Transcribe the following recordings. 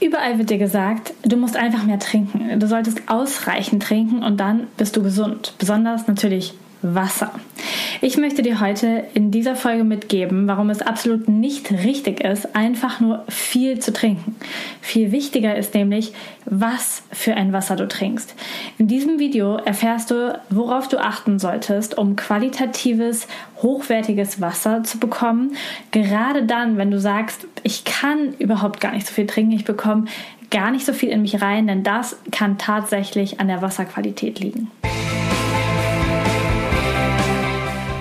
Überall wird dir gesagt, du musst einfach mehr trinken. Du solltest ausreichend trinken und dann bist du gesund. Besonders natürlich Wasser. Ich möchte dir heute in dieser Folge mitgeben, warum es absolut nicht richtig ist, einfach nur viel zu trinken. Viel wichtiger ist nämlich, was für ein Wasser du trinkst. In diesem Video erfährst du, worauf du achten solltest, um qualitatives, hochwertiges Wasser zu bekommen. Gerade dann, wenn du sagst, ich kann überhaupt gar nicht so viel trinken, ich bekomme gar nicht so viel in mich rein, denn das kann tatsächlich an der Wasserqualität liegen.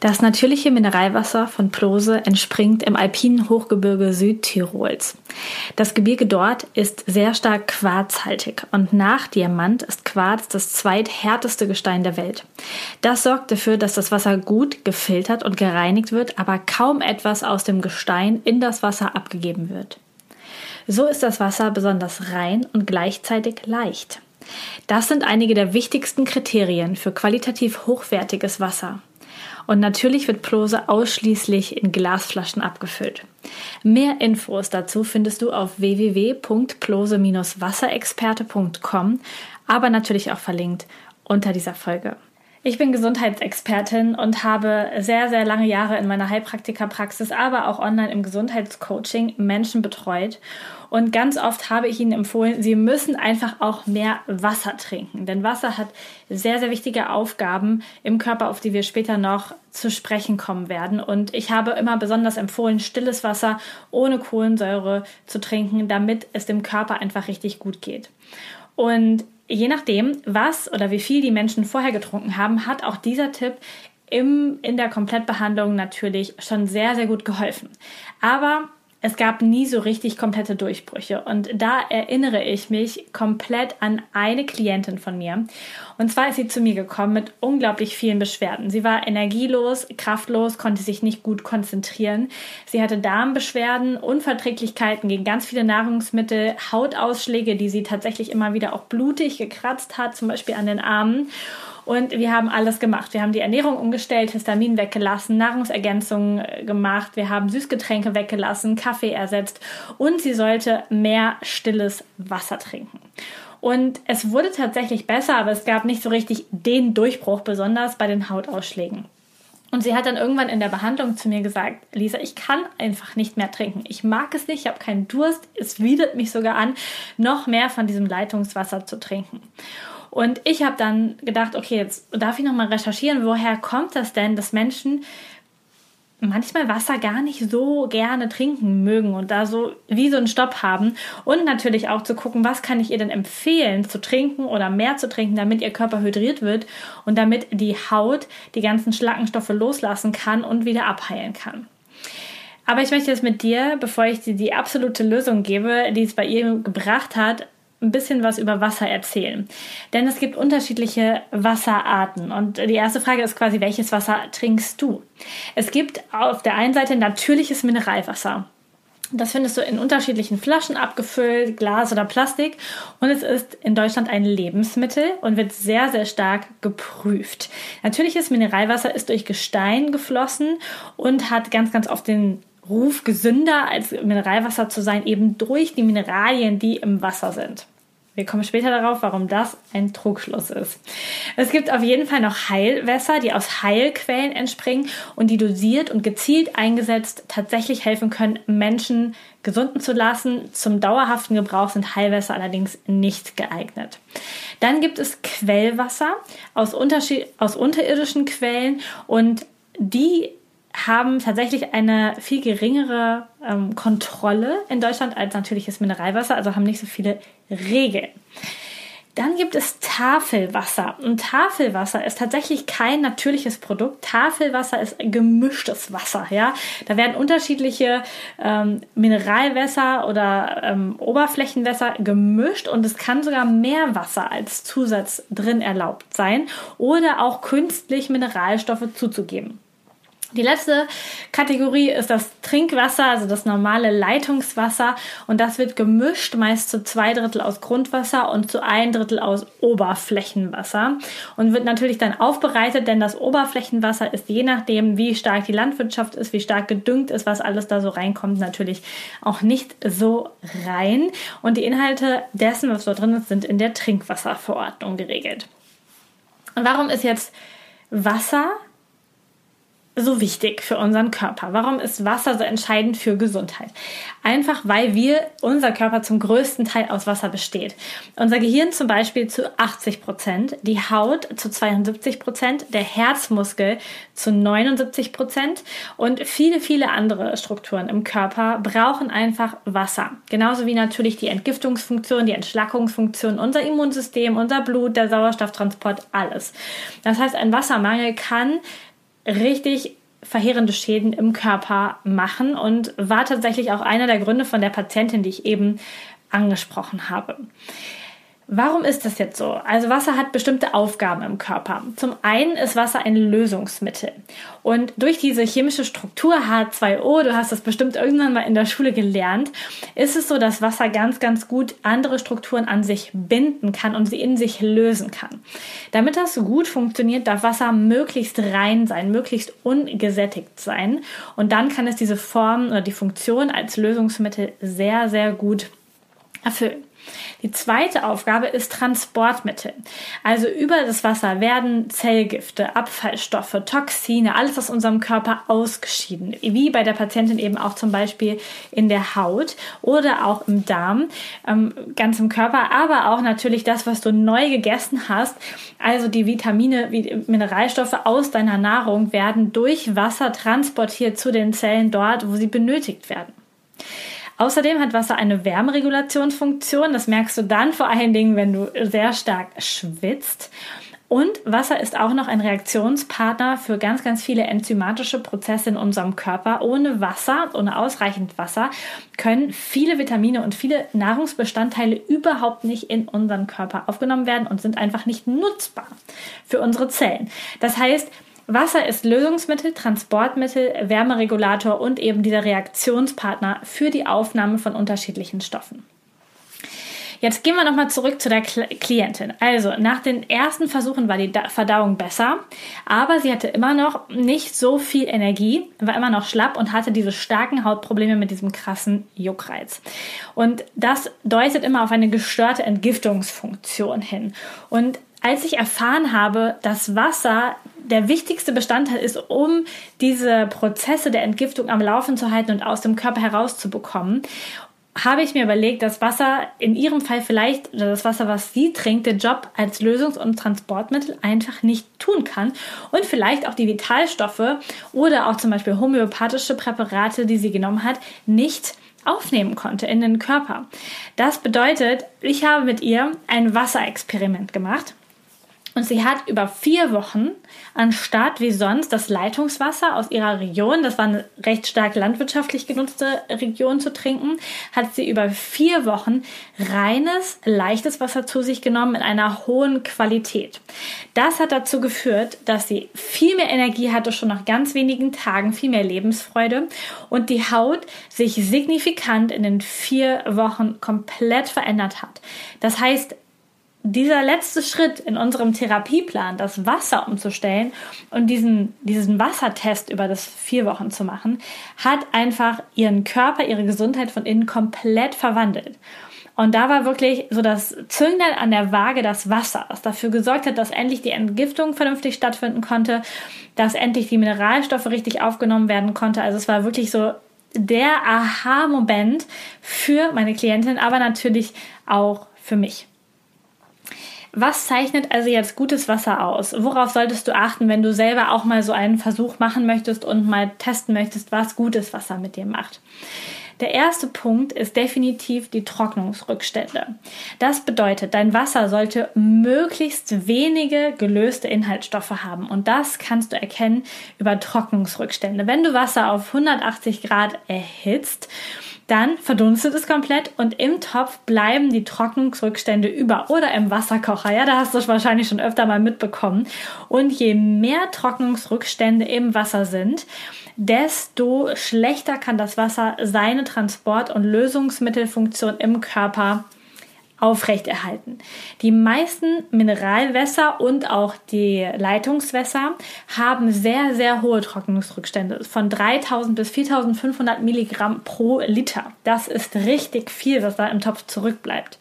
Das natürliche Mineralwasser von Plose entspringt im alpinen Hochgebirge Südtirols. Das Gebirge dort ist sehr stark quarzhaltig und nach Diamant ist Quarz das zweithärteste Gestein der Welt. Das sorgt dafür, dass das Wasser gut gefiltert und gereinigt wird, aber kaum etwas aus dem Gestein in das Wasser abgegeben wird. So ist das Wasser besonders rein und gleichzeitig leicht. Das sind einige der wichtigsten Kriterien für qualitativ hochwertiges Wasser. Und natürlich wird Plose ausschließlich in Glasflaschen abgefüllt. Mehr Infos dazu findest du auf www.plose-wasserexperte.com, aber natürlich auch verlinkt unter dieser Folge. Ich bin Gesundheitsexpertin und habe sehr, sehr lange Jahre in meiner Heilpraktikerpraxis, aber auch online im Gesundheitscoaching Menschen betreut. Und ganz oft habe ich ihnen empfohlen, sie müssen einfach auch mehr Wasser trinken. Denn Wasser hat sehr, sehr wichtige Aufgaben im Körper, auf die wir später noch zu sprechen kommen werden. Und ich habe immer besonders empfohlen, stilles Wasser ohne Kohlensäure zu trinken, damit es dem Körper einfach richtig gut geht. Und je nachdem, was oder wie viel die Menschen vorher getrunken haben, hat auch dieser Tipp im, in der Komplettbehandlung natürlich schon sehr, sehr gut geholfen. Aber es gab nie so richtig komplette Durchbrüche. Und da erinnere ich mich komplett an eine Klientin von mir. Und zwar ist sie zu mir gekommen mit unglaublich vielen Beschwerden. Sie war energielos, kraftlos, konnte sich nicht gut konzentrieren. Sie hatte Darmbeschwerden, Unverträglichkeiten gegen ganz viele Nahrungsmittel, Hautausschläge, die sie tatsächlich immer wieder auch blutig gekratzt hat, zum Beispiel an den Armen. Und wir haben alles gemacht. Wir haben die Ernährung umgestellt, Histamin weggelassen, Nahrungsergänzungen äh, gemacht, wir haben Süßgetränke weggelassen, Kaffee ersetzt und sie sollte mehr stilles Wasser trinken. Und es wurde tatsächlich besser, aber es gab nicht so richtig den Durchbruch, besonders bei den Hautausschlägen. Und sie hat dann irgendwann in der Behandlung zu mir gesagt, Lisa, ich kann einfach nicht mehr trinken. Ich mag es nicht, ich habe keinen Durst. Es widert mich sogar an, noch mehr von diesem Leitungswasser zu trinken. Und ich habe dann gedacht, okay, jetzt darf ich nochmal recherchieren, woher kommt das denn, dass Menschen manchmal Wasser gar nicht so gerne trinken mögen und da so wie so einen Stopp haben und natürlich auch zu gucken, was kann ich ihr denn empfehlen zu trinken oder mehr zu trinken, damit ihr Körper hydriert wird und damit die Haut die ganzen Schlackenstoffe loslassen kann und wieder abheilen kann. Aber ich möchte jetzt mit dir, bevor ich dir die absolute Lösung gebe, die es bei ihr gebracht hat, ein bisschen was über Wasser erzählen. Denn es gibt unterschiedliche Wasserarten. Und die erste Frage ist quasi, welches Wasser trinkst du? Es gibt auf der einen Seite natürliches Mineralwasser. Das findest du in unterschiedlichen Flaschen abgefüllt, Glas oder Plastik. Und es ist in Deutschland ein Lebensmittel und wird sehr, sehr stark geprüft. Natürliches Mineralwasser ist durch Gestein geflossen und hat ganz, ganz oft den Ruf, gesünder als Mineralwasser zu sein, eben durch die Mineralien, die im Wasser sind. Wir kommen später darauf, warum das ein Trugschluss ist. Es gibt auf jeden Fall noch Heilwässer, die aus Heilquellen entspringen und die dosiert und gezielt eingesetzt tatsächlich helfen können, Menschen gesunden zu lassen. Zum dauerhaften Gebrauch sind Heilwässer allerdings nicht geeignet. Dann gibt es Quellwasser aus, aus unterirdischen Quellen und die haben tatsächlich eine viel geringere ähm, Kontrolle in Deutschland als natürliches Mineralwasser, also haben nicht so viele Regeln. Dann gibt es Tafelwasser. Und Tafelwasser ist tatsächlich kein natürliches Produkt. Tafelwasser ist gemischtes Wasser. Ja, da werden unterschiedliche ähm, Mineralwässer oder ähm, Oberflächenwässer gemischt und es kann sogar mehr Wasser als Zusatz drin erlaubt sein oder auch künstlich Mineralstoffe zuzugeben. Die letzte Kategorie ist das Trinkwasser, also das normale Leitungswasser. Und das wird gemischt, meist zu zwei Drittel aus Grundwasser und zu ein Drittel aus Oberflächenwasser. Und wird natürlich dann aufbereitet, denn das Oberflächenwasser ist je nachdem, wie stark die Landwirtschaft ist, wie stark gedüngt ist, was alles da so reinkommt, natürlich auch nicht so rein. Und die Inhalte dessen, was dort drin ist, sind in der Trinkwasserverordnung geregelt. Und warum ist jetzt Wasser so wichtig für unseren Körper? Warum ist Wasser so entscheidend für Gesundheit? Einfach weil wir, unser Körper zum größten Teil aus Wasser besteht. Unser Gehirn zum Beispiel zu 80 Prozent, die Haut zu 72 Prozent, der Herzmuskel zu 79 Prozent und viele, viele andere Strukturen im Körper brauchen einfach Wasser. Genauso wie natürlich die Entgiftungsfunktion, die Entschlackungsfunktion, unser Immunsystem, unser Blut, der Sauerstofftransport, alles. Das heißt, ein Wassermangel kann richtig verheerende Schäden im Körper machen und war tatsächlich auch einer der Gründe von der Patientin, die ich eben angesprochen habe. Warum ist das jetzt so? Also Wasser hat bestimmte Aufgaben im Körper. Zum einen ist Wasser ein Lösungsmittel. Und durch diese chemische Struktur H2O, du hast das bestimmt irgendwann mal in der Schule gelernt, ist es so, dass Wasser ganz, ganz gut andere Strukturen an sich binden kann und sie in sich lösen kann. Damit das gut funktioniert, darf Wasser möglichst rein sein, möglichst ungesättigt sein. Und dann kann es diese Form oder die Funktion als Lösungsmittel sehr, sehr gut erfüllen. Die zweite Aufgabe ist Transportmittel. Also über das Wasser werden Zellgifte, Abfallstoffe, Toxine, alles aus unserem Körper ausgeschieden. Wie bei der Patientin eben auch zum Beispiel in der Haut oder auch im Darm, ähm, ganz im Körper, aber auch natürlich das, was du neu gegessen hast. Also die Vitamine, Mineralstoffe aus deiner Nahrung werden durch Wasser transportiert zu den Zellen dort, wo sie benötigt werden. Außerdem hat Wasser eine Wärmeregulationsfunktion. Das merkst du dann vor allen Dingen, wenn du sehr stark schwitzt. Und Wasser ist auch noch ein Reaktionspartner für ganz, ganz viele enzymatische Prozesse in unserem Körper. Ohne Wasser, ohne ausreichend Wasser, können viele Vitamine und viele Nahrungsbestandteile überhaupt nicht in unseren Körper aufgenommen werden und sind einfach nicht nutzbar für unsere Zellen. Das heißt, Wasser ist Lösungsmittel, Transportmittel, Wärmeregulator und eben dieser Reaktionspartner für die Aufnahme von unterschiedlichen Stoffen. Jetzt gehen wir nochmal zurück zu der Klientin. Also, nach den ersten Versuchen war die Verdauung besser, aber sie hatte immer noch nicht so viel Energie, war immer noch schlapp und hatte diese starken Hautprobleme mit diesem krassen Juckreiz. Und das deutet immer auf eine gestörte Entgiftungsfunktion hin. Und als ich erfahren habe, dass Wasser der wichtigste Bestandteil ist, um diese Prozesse der Entgiftung am Laufen zu halten und aus dem Körper herauszubekommen, habe ich mir überlegt, dass Wasser in ihrem Fall vielleicht, oder das Wasser, was sie trinkt, den Job als Lösungs- und Transportmittel einfach nicht tun kann und vielleicht auch die Vitalstoffe oder auch zum Beispiel homöopathische Präparate, die sie genommen hat, nicht aufnehmen konnte in den Körper. Das bedeutet, ich habe mit ihr ein Wasserexperiment gemacht und sie hat über vier Wochen, anstatt wie sonst das Leitungswasser aus ihrer Region, das war eine recht stark landwirtschaftlich genutzte Region zu trinken, hat sie über vier Wochen reines, leichtes Wasser zu sich genommen in einer hohen Qualität. Das hat dazu geführt, dass sie viel mehr Energie hatte, schon nach ganz wenigen Tagen, viel mehr Lebensfreude und die Haut sich signifikant in den vier Wochen komplett verändert hat. Das heißt, dieser letzte Schritt in unserem Therapieplan, das Wasser umzustellen und diesen, diesen Wassertest über das vier Wochen zu machen, hat einfach ihren Körper, ihre Gesundheit von innen komplett verwandelt. Und da war wirklich so das Zünglein an der Waage das Wasser, das dafür gesorgt hat, dass endlich die Entgiftung vernünftig stattfinden konnte, dass endlich die Mineralstoffe richtig aufgenommen werden konnte. Also es war wirklich so der Aha-Moment für meine Klientin, aber natürlich auch für mich. Was zeichnet also jetzt gutes Wasser aus? Worauf solltest du achten, wenn du selber auch mal so einen Versuch machen möchtest und mal testen möchtest, was gutes Wasser mit dir macht? Der erste Punkt ist definitiv die Trocknungsrückstände. Das bedeutet, dein Wasser sollte möglichst wenige gelöste Inhaltsstoffe haben und das kannst du erkennen über Trocknungsrückstände. Wenn du Wasser auf 180 Grad erhitzt, dann verdunstet es komplett und im Topf bleiben die Trocknungsrückstände über oder im Wasserkocher. Ja, da hast du es wahrscheinlich schon öfter mal mitbekommen. Und je mehr Trocknungsrückstände im Wasser sind, desto schlechter kann das Wasser seine Transport- und Lösungsmittelfunktion im Körper aufrechterhalten. Die meisten Mineralwässer und auch die Leitungswässer haben sehr, sehr hohe Trocknungsrückstände von 3000 bis 4500 Milligramm pro Liter. Das ist richtig viel, was da im Topf zurückbleibt.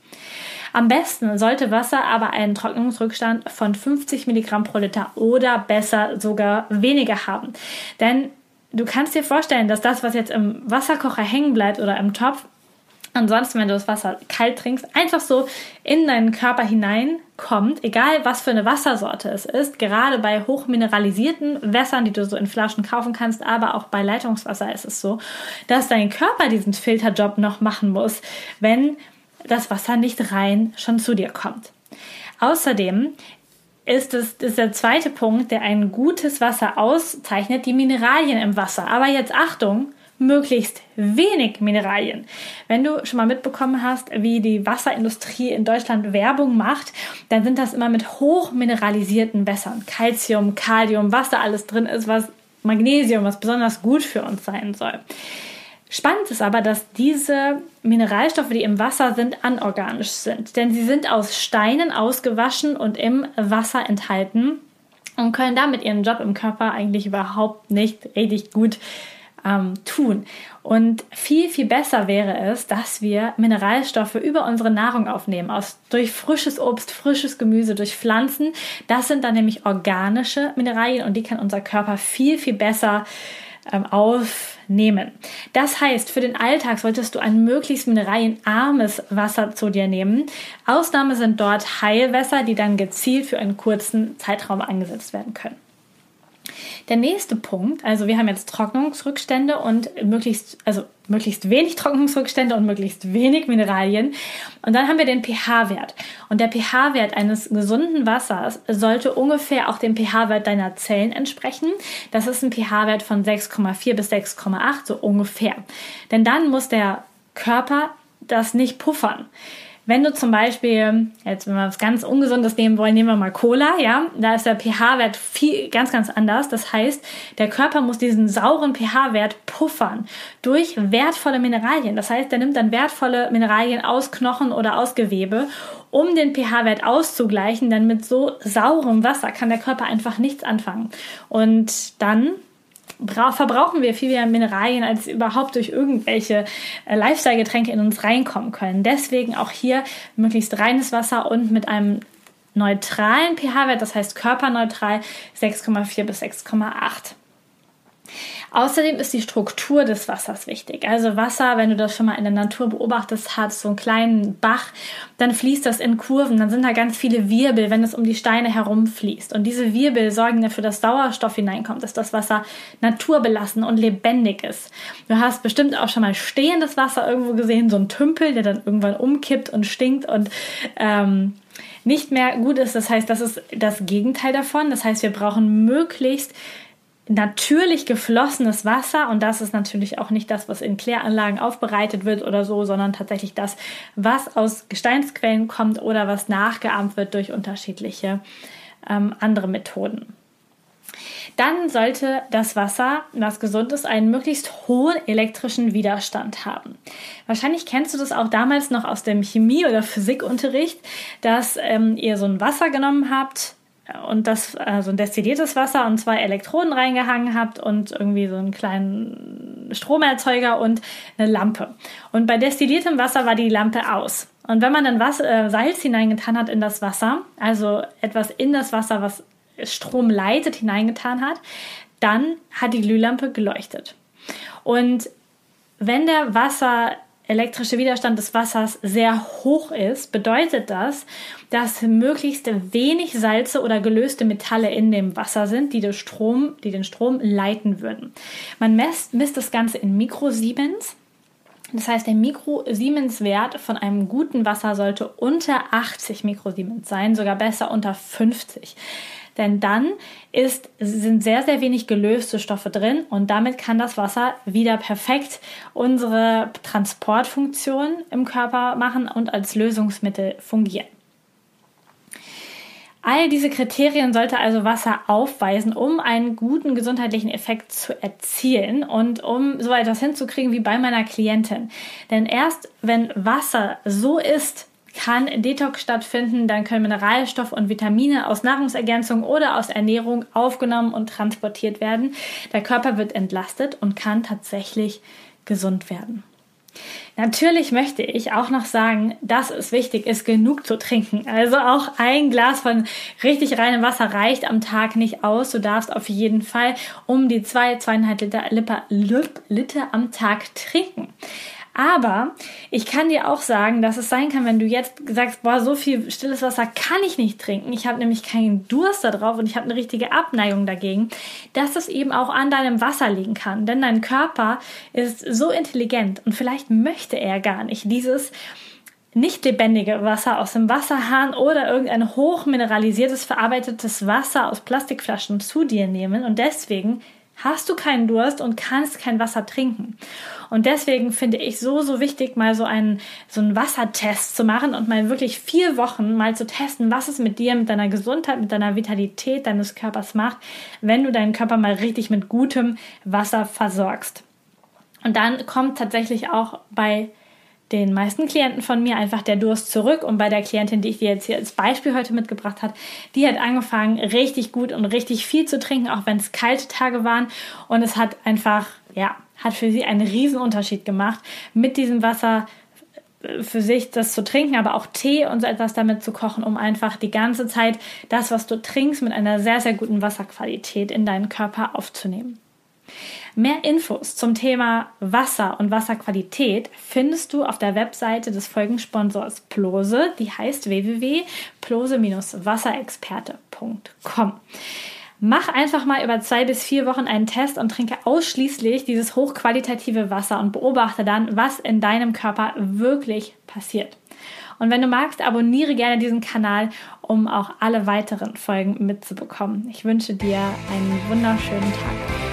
Am besten sollte Wasser aber einen Trocknungsrückstand von 50 Milligramm pro Liter oder besser sogar weniger haben. Denn du kannst dir vorstellen, dass das, was jetzt im Wasserkocher hängen bleibt oder im Topf, Ansonsten, wenn du das Wasser kalt trinkst, einfach so in deinen Körper hineinkommt, egal was für eine Wassersorte es ist, gerade bei hochmineralisierten Wässern, die du so in Flaschen kaufen kannst, aber auch bei Leitungswasser ist es so, dass dein Körper diesen Filterjob noch machen muss, wenn das Wasser nicht rein schon zu dir kommt. Außerdem ist es ist der zweite Punkt, der ein gutes Wasser auszeichnet, die Mineralien im Wasser. Aber jetzt Achtung, möglichst wenig Mineralien. Wenn du schon mal mitbekommen hast, wie die Wasserindustrie in Deutschland Werbung macht, dann sind das immer mit hochmineralisierten Wässern. Calcium, Kalium, was da alles drin ist, was Magnesium, was besonders gut für uns sein soll. Spannend ist aber, dass diese Mineralstoffe, die im Wasser sind, anorganisch sind. Denn sie sind aus Steinen ausgewaschen und im Wasser enthalten und können damit ihren Job im Körper eigentlich überhaupt nicht richtig gut ähm, tun. Und viel, viel besser wäre es, dass wir Mineralstoffe über unsere Nahrung aufnehmen, aus, durch frisches Obst, frisches Gemüse, durch Pflanzen. Das sind dann nämlich organische Mineralien und die kann unser Körper viel, viel besser ähm, aufnehmen. Das heißt, für den Alltag solltest du ein möglichst mineralienarmes Wasser zu dir nehmen. Ausnahme sind dort Heilwässer, die dann gezielt für einen kurzen Zeitraum eingesetzt werden können. Der nächste Punkt, also wir haben jetzt Trocknungsrückstände und möglichst, also möglichst wenig Trocknungsrückstände und möglichst wenig Mineralien. Und dann haben wir den pH-Wert. Und der pH-Wert eines gesunden Wassers sollte ungefähr auch dem pH-Wert deiner Zellen entsprechen. Das ist ein pH-Wert von 6,4 bis 6,8, so ungefähr. Denn dann muss der Körper das nicht puffern. Wenn du zum Beispiel, jetzt wenn wir was ganz Ungesundes nehmen wollen, nehmen wir mal Cola, ja, da ist der pH-Wert viel, ganz, ganz anders. Das heißt, der Körper muss diesen sauren pH-Wert puffern durch wertvolle Mineralien. Das heißt, er nimmt dann wertvolle Mineralien aus Knochen oder aus Gewebe, um den pH-Wert auszugleichen, denn mit so saurem Wasser kann der Körper einfach nichts anfangen. Und dann verbrauchen wir viel mehr Mineralien, als überhaupt durch irgendwelche äh, Lifestyle-Getränke in uns reinkommen können. Deswegen auch hier möglichst reines Wasser und mit einem neutralen pH-Wert, das heißt körperneutral 6,4 bis 6,8. Außerdem ist die Struktur des Wassers wichtig. Also Wasser, wenn du das schon mal in der Natur beobachtest, hat so einen kleinen Bach, dann fließt das in Kurven, dann sind da ganz viele Wirbel, wenn es um die Steine herumfließt. Und diese Wirbel sorgen dafür, dass Sauerstoff hineinkommt, dass das Wasser naturbelassen und lebendig ist. Du hast bestimmt auch schon mal stehendes Wasser irgendwo gesehen, so ein Tümpel, der dann irgendwann umkippt und stinkt und ähm, nicht mehr gut ist. Das heißt, das ist das Gegenteil davon. Das heißt, wir brauchen möglichst natürlich geflossenes Wasser und das ist natürlich auch nicht das, was in Kläranlagen aufbereitet wird oder so, sondern tatsächlich das, was aus Gesteinsquellen kommt oder was nachgeahmt wird durch unterschiedliche ähm, andere Methoden. Dann sollte das Wasser, was gesund ist, einen möglichst hohen elektrischen Widerstand haben. Wahrscheinlich kennst du das auch damals noch aus dem Chemie- oder Physikunterricht, dass ähm, ihr so ein Wasser genommen habt, und das äh, so ein destilliertes Wasser und zwei Elektroden reingehangen habt und irgendwie so einen kleinen Stromerzeuger und eine Lampe. Und bei destilliertem Wasser war die Lampe aus. Und wenn man dann was, äh, Salz hineingetan hat in das Wasser, also etwas in das Wasser, was Strom leitet, hineingetan hat, dann hat die Glühlampe geleuchtet. Und wenn der Wasser elektrische Widerstand des Wassers sehr hoch ist, bedeutet das, dass möglichst wenig Salze oder gelöste Metalle in dem Wasser sind, die, den Strom, die den Strom leiten würden. Man misst, misst das Ganze in Mikrosiemens. Das heißt, der Mikrosiemens-Wert von einem guten Wasser sollte unter 80 Mikrosiemens sein, sogar besser unter 50 denn dann ist, sind sehr, sehr wenig gelöste Stoffe drin und damit kann das Wasser wieder perfekt unsere Transportfunktion im Körper machen und als Lösungsmittel fungieren. All diese Kriterien sollte also Wasser aufweisen, um einen guten gesundheitlichen Effekt zu erzielen und um so etwas hinzukriegen wie bei meiner Klientin. Denn erst wenn Wasser so ist, kann Detox stattfinden, dann können Mineralstoffe und Vitamine aus Nahrungsergänzung oder aus Ernährung aufgenommen und transportiert werden. Der Körper wird entlastet und kann tatsächlich gesund werden. Natürlich möchte ich auch noch sagen, dass es wichtig ist, genug zu trinken. Also auch ein Glas von richtig reinem Wasser reicht am Tag nicht aus. Du darfst auf jeden Fall um die zwei, zweieinhalb Liter, Liter am Tag trinken. Aber ich kann dir auch sagen, dass es sein kann, wenn du jetzt sagst, boah, so viel stilles Wasser kann ich nicht trinken. Ich habe nämlich keinen Durst darauf und ich habe eine richtige Abneigung dagegen, dass es eben auch an deinem Wasser liegen kann. Denn dein Körper ist so intelligent und vielleicht möchte er gar nicht dieses nicht lebendige Wasser aus dem Wasserhahn oder irgendein hochmineralisiertes, verarbeitetes Wasser aus Plastikflaschen zu dir nehmen und deswegen hast du keinen Durst und kannst kein Wasser trinken. Und deswegen finde ich so, so wichtig, mal so einen, so einen Wassertest zu machen und mal wirklich vier Wochen mal zu testen, was es mit dir, mit deiner Gesundheit, mit deiner Vitalität deines Körpers macht, wenn du deinen Körper mal richtig mit gutem Wasser versorgst. Und dann kommt tatsächlich auch bei den meisten Klienten von mir einfach der Durst zurück. Und bei der Klientin, die ich dir jetzt hier als Beispiel heute mitgebracht habe, die hat angefangen, richtig gut und richtig viel zu trinken, auch wenn es kalte Tage waren. Und es hat einfach, ja, hat für sie einen riesen Unterschied gemacht, mit diesem Wasser äh, für sich das zu trinken, aber auch Tee und so etwas damit zu kochen, um einfach die ganze Zeit das, was du trinkst, mit einer sehr, sehr guten Wasserqualität in deinen Körper aufzunehmen. Mehr Infos zum Thema Wasser und Wasserqualität findest du auf der Webseite des Folgensponsors Plose, die heißt www.plose-wasserexperte.com. Mach einfach mal über zwei bis vier Wochen einen Test und trinke ausschließlich dieses hochqualitative Wasser und beobachte dann, was in deinem Körper wirklich passiert. Und wenn du magst, abonniere gerne diesen Kanal, um auch alle weiteren Folgen mitzubekommen. Ich wünsche dir einen wunderschönen Tag.